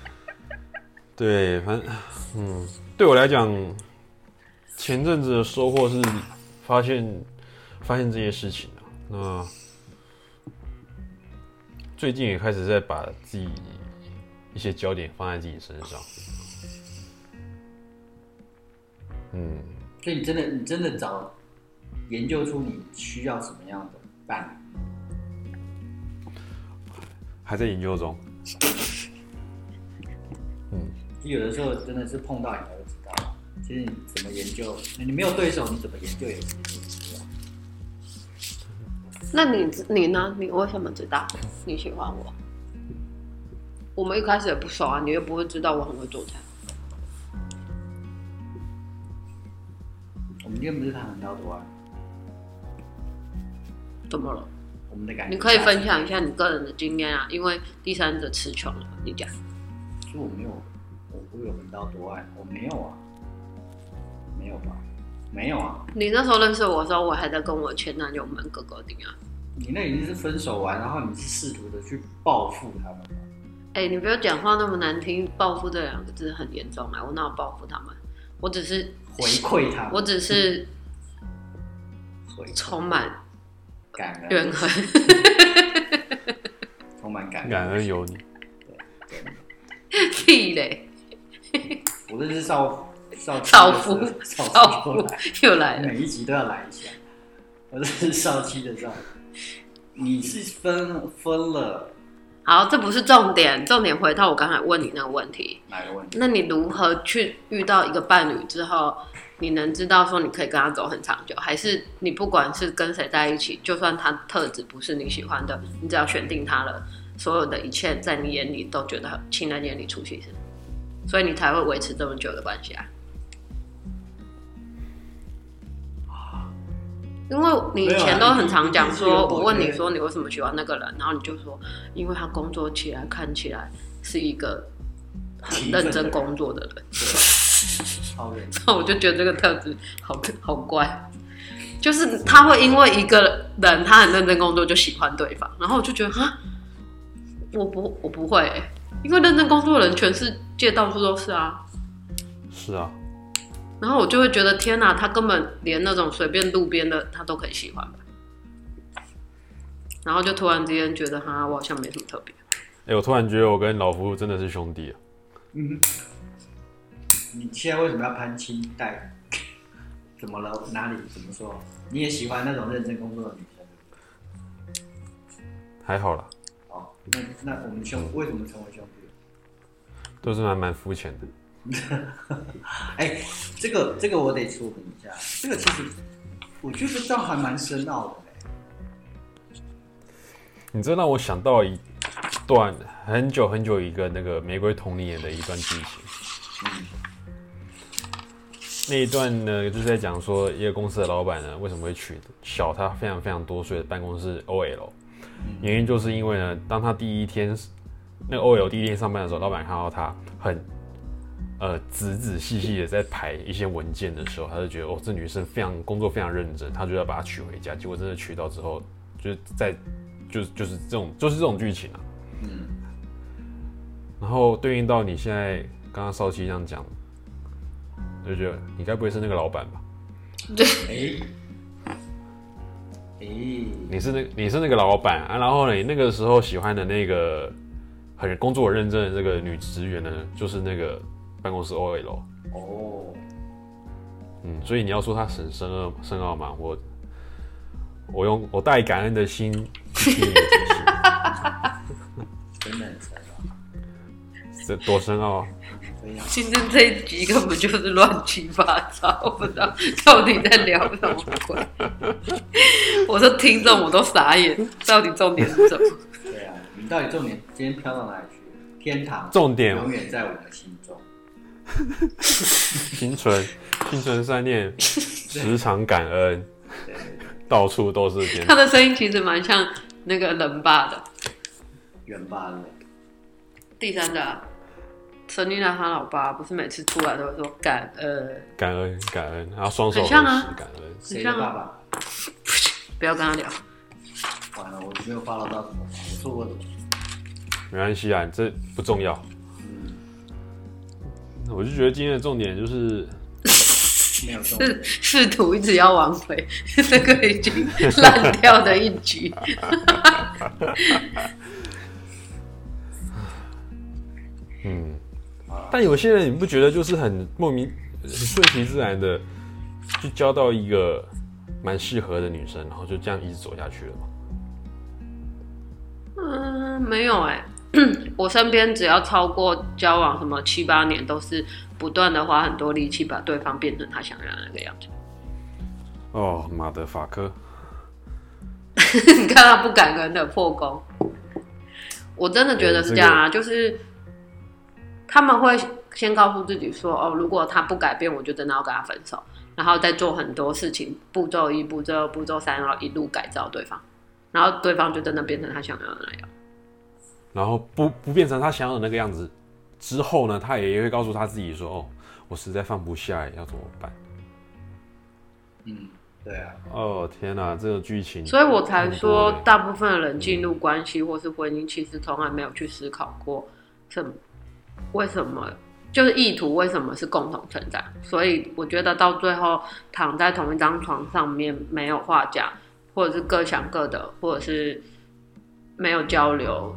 对，反正，嗯，对我来讲，前阵子的收获是发现发现这些事情啊。那最近也开始在把自己一些焦点放在自己身上。嗯，所以你真的，你真的找研究出你需要什么样的伴侣。还在研究中。嗯，就有的时候真的是碰到你才会知道。其实你怎么研究，你没有对手，你怎么研究也是不知道。那你你呢？你为什么知道你喜欢我？我们一开始也不熟啊，你又不会知道我很会做菜。们今天不是谈很到多啊，怎么了？我们的感觉。你可以分享一下你个人的经验啊，因为第三者词穷了，你讲。说我没有，我不会有门到多爱，我没有啊，没有吧？没有啊，你那时候认识我的时候，我还在跟我前男友们哥哥顶啊。你那已经是分手完，然后你是试图的去报复他们吗？哎、你不要讲话那么难听，报复这两个字很严重啊！我哪有报复他们？我只是回馈他们，我只是回充满感恩，怨恨。充满感恩，感恩有你。屁嘞！我这是少少妻少妇的时候少少妇妻又来，又来了。每一集都要来一下。我这是少妻的少，你是分分了好，这不是重点，重点回到我刚才问你那个问题。哪个问题？那你如何去遇到一个伴侣之后，你能知道说你可以跟他走很长久，还是你不管是跟谁在一起，就算他特质不是你喜欢的，你只要选定他了，所有的一切在你眼里都觉得很情人眼里出西施，所以你才会维持这么久的关系啊。因为你以前都很常讲说，我问你说你为什么喜欢那个人，然后你就说，因为他工作起来看起来是一个很认真工作的人。对，超人，那我就觉得这个特质好好怪，就是他会因为一个人他很认真工作就喜欢对方，然后我就觉得哈，我不我不会欸、因为认真工作的人全世界到处都是啊，是啊，然后我就会觉得天哪，他根本连那种随便路边的他都可以喜欢吧，然后就突然之间觉得哈，我好像没什么特别，哎、我突然觉得我跟老夫真的是兄弟啊。嗯，你现在为什么要攀亲带？怎么了？哪里？怎么说？你也喜欢那种认真工作的女生？还好啦，哦，那那我们兄为什么成为兄弟？都是蛮蛮肤浅的。哎、这个这个我得说明一下，这个其实我觉得这样还蛮深奥的嘞。你这让我想到一段很久很久一个那个玫瑰童年的一段剧情。那一段呢，就是在讲说一个公司的老板呢，为什么会娶小他非常非常多岁的办公室 OL，原因就是因为呢，当他第一天那个 OL 第一天上班的时候，老板看到他很呃仔仔细细的在排一些文件的时候，他就觉得哦，这女生非常工作非常认真，他就要把她娶回家。结果真的娶到之后，就是在就是就是这种就是这种剧情啊。嗯，然后对应到你现在刚刚少奇这样讲，就觉得你该不会是那个老板吧？哎、哎、你是那你是那个老板啊，然后呢，你那个时候喜欢的那个很工作认真的这个女职员呢，就是那个办公室 OL。哦，嗯，所以你要说他很深奥深奥嘛，我我用我带感恩的心去听你的解释，真的很深奥，这多深奥今天这一集根本就是乱七八糟，我不知道到底在聊什么鬼。我说听众我都傻眼，到底重点是什么？对啊。你到底重点今天飘到哪里去了？天堂重点永远在我的心中。心存心存善念，时常感恩，到处都是天他的声音其实蛮像那个人爸的。远吧的。第三个啊，陈丽娜她老爸不是每次出来都会说感恩，感恩感恩，然后双手合十很像啊感恩。谁的爸爸？不要跟他聊。完了，我没有 follow 到什么，我错过什么？没关系啊，这不重要。嗯，我就觉得今天的重点就是，没有中。试试图一直要挽回 这个已经烂掉的一局。嗯，但有些人你不觉得就是很莫名、很顺其自然的就交到一个蛮适合的女生，然后就这样一直走下去了吗？嗯，没有哎、我身边只要超过交往什么七八年，都是不断的花很多力气把对方变成他想要的那个样子。哦，马德法科，你看他不敢跟的破功，我真的觉得是这样啊，就是他们会先告诉自己说，哦，如果他不改变，我就真的要跟他分手，然后再做很多事情，步骤一、步骤二、步骤三，然后一路改造对方，然后对方就真的变成他想要的那样。然后不不变成他想要的那个样子之后呢，他也会告诉他自己说，哦，我实在放不下，要怎么办？嗯，对啊，哦天哪，这个剧情，所以我才说，大部分的人进入关系或是婚姻，其实从来没有去思考过，什为什么就是意图为什么是共同成长。所以我觉得到最后躺在同一张床上面没有话讲，或者是各想各的，或者是没有交流，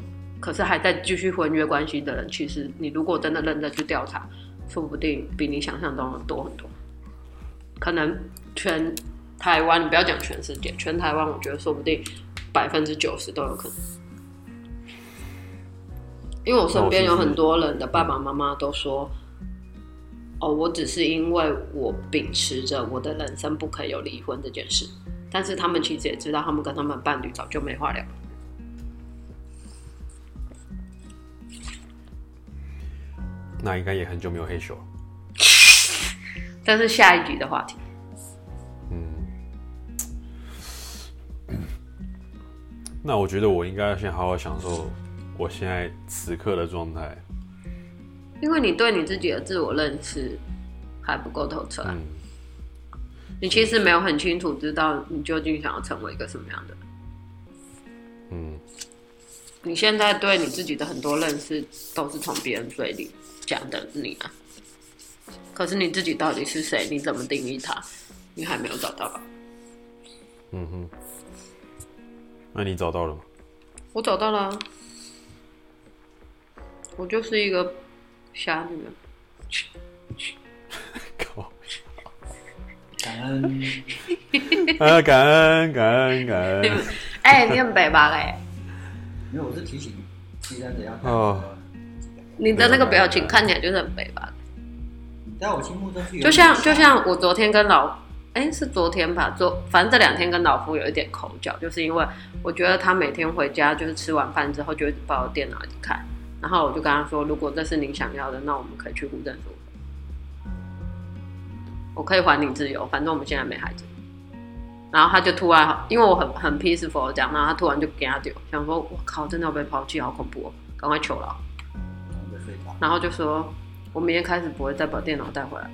可是还在继续婚约关系的人，其实你如果真的认真去调查，说不定比你想象中的多很多。可能全台湾，你不要讲全世界，全台湾，我觉得说不定百分之九十都有可能。因为我身边有很多人的爸爸妈妈都说，哦，我只是因为我秉持着我的人生不可以有离婚这件事，但是他们其实也知道，他们跟他们伴侣早就没话聊那应该也很久没有黑手了。但是下一集的话题，嗯那我觉得我应该要先好好享受我现在此刻的状态。因为你对你自己的自我认识还不够透彻啊、嗯，你其实没有很清楚知道你究竟想要成为一个什么样的人。嗯，你现在对你自己的很多认识都是从别人嘴里讲的你啊，可是你自己到底是谁？你怎么定义他？你还没有找到吧？嗯哼，那你找到了吗？我找到了啊、我就是一个侠女啊。恩。啊，感恩感恩感恩。哎、你很北吧？嘞，没有，我是提醒第三者要看。哦你的那个表情看起来就是很北吧？在我心目中是有就像就像我昨天跟老，哎、是昨天吧？昨反正这两天跟老夫有一点口角，就是因为我觉得他每天回家就是吃完饭之后就一直抱着电脑一直看，然后我就跟他说，如果这是你想要的，那我们可以去户政所，我可以还你自由，反正我们现在没孩子。然后他就突然，因为我很很 peaceful 这样，然后他突然就给他丢，想说我靠，真的要被抛弃，好恐怖哦，赶快求饶。然后就说，我明天开始不会再把电脑带回来。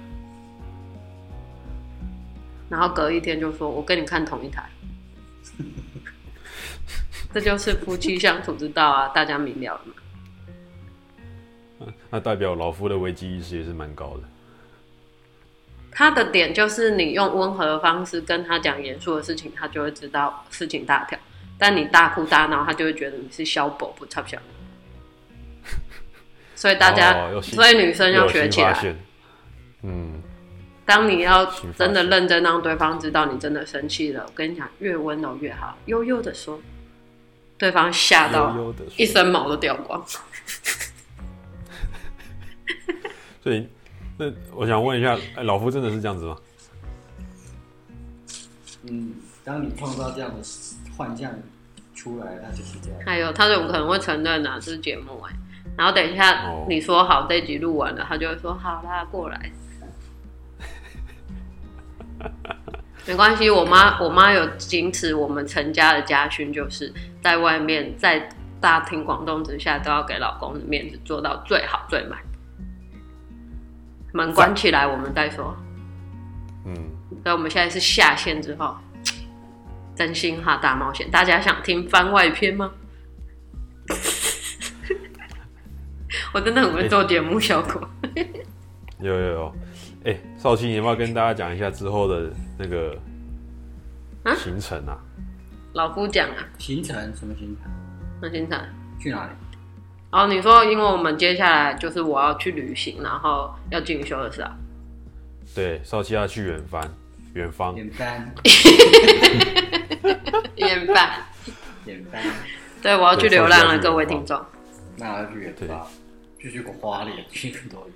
然后隔一天就说，我跟你看同一台。这就是夫妻相处之道啊，大家明了了吗？那代表老夫的危机意识也是蛮高的。他的点就是你用温和的方式跟他讲严肃的事情，他就会知道事情大条。但你大哭大闹，他就会觉得你是小宝不插小。所以大家，哦所以女生要学起来。嗯，当你要真的现认真让对方知道你真的生气了，我跟你讲，越温柔越好，悠悠的说，对方吓到悠悠一身毛都掉光。所以那我想问一下，哎，老夫真的是这样子吗？嗯，当你创造这样的幻象出来，他就是这样。还有，他有可能会承认啊，这是节目哎、然后等一下哦你说好这一集录完了，他就会说好啦，过来。没关系，我妈我妈有矜持我们陈家的家训，就是在外面在大庭广众之下都要给老公的面子，做到最好最满。门关起来，我们再说。嗯，所以我们现在是下线之后，真心话大冒险，大家想听番外篇吗？我真的很会做节目效果。有有有。哎，少卿，你要不要跟大家讲一下之后的那个啊行程啊？老夫讲啊，行程什么行程？那先生，去哪里？然后你说，因为我们接下来就是我要去旅行，然后要进修的事啊，对，少卿要去远方，远方。远帆，研饭。远方。对，我要去流浪了，各位远方听众。那要去远方，就去花莲，去多远？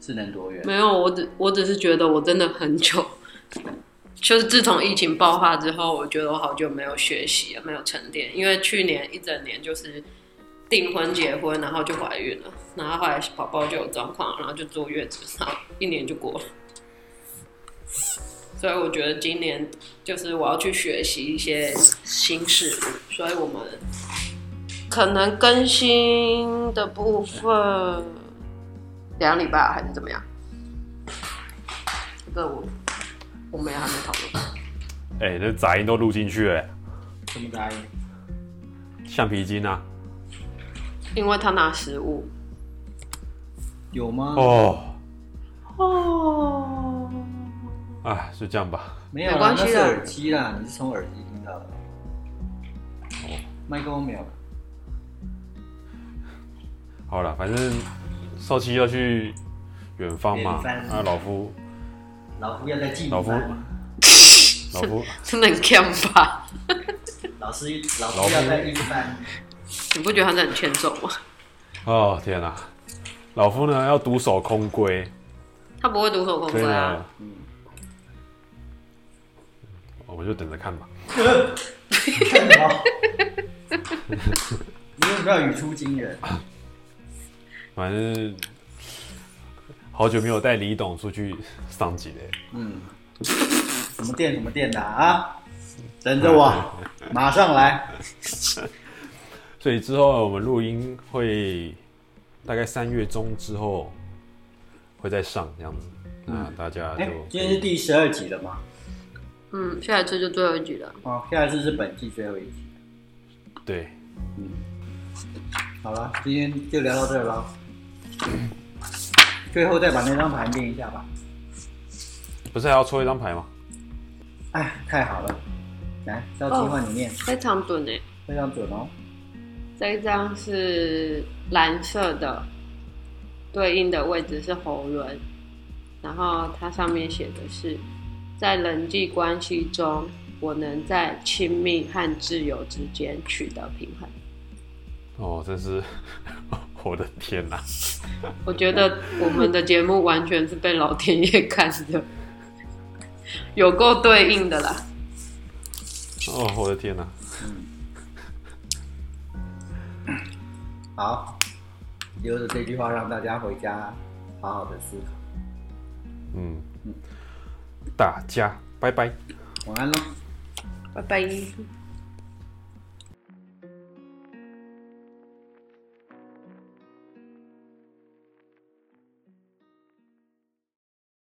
是能多远？没有，我只我只是觉得我真的很久，就是自从疫情爆发之后，我觉得我好久没有学习了，没有沉淀。因为去年一整年就是订婚、结婚，然后就怀孕了，然后后来宝宝就有状况，然后就坐月子，然后一年就过了。所以我觉得今年就是我要去学习一些新事物，所以我们可能更新的部分两礼拜还是怎么样？这个我我们也还没讨论。哎，那杂音都录进去了，什么杂音？橡皮筋啊。因为他拿食物有吗？哦，哦，啊，就这样吧。没有关系啦那是耳机啦，你是从耳机听到的。麦克风没有。好了，反正少奇要去远方嘛，啊，老夫老夫要在近老夫，老夫真的很强吧？老师老夫要在一班。你不觉得他很欠揍吗？哦天哪、老夫呢要独守空闺，他不会独守空闺啊，。嗯，我们就等着看吧。看什么？你有没有语出惊人？反正好久没有带李董出去上集了。嗯，什么店什么店的啊？等着我，马上来。所以之后我们录音会大概三月中之后会再上这样子，那大家就哎、今天是第十二集了吗？嗯，下一次就最后一集了。哦，下一次是本季最后一集。对，嗯好了，今天就聊到这儿了。最后再把那张牌念一下吧。不是还要抽一张牌吗？哎，太好了，来，到计划里面、非常准诶，非常准哦。这一张是蓝色的，对应的位置是喉轮，然后它上面写的是在人际关系中，我能在亲密和自由之间取得平衡。哦，这是 我的天哪！我觉得我们的节目完全是被老天爷看的，有够对应的啦。哦，我的天哪！好，留着这句话让大家回家好好的思考。嗯，大家拜拜。晚安喽。拜拜。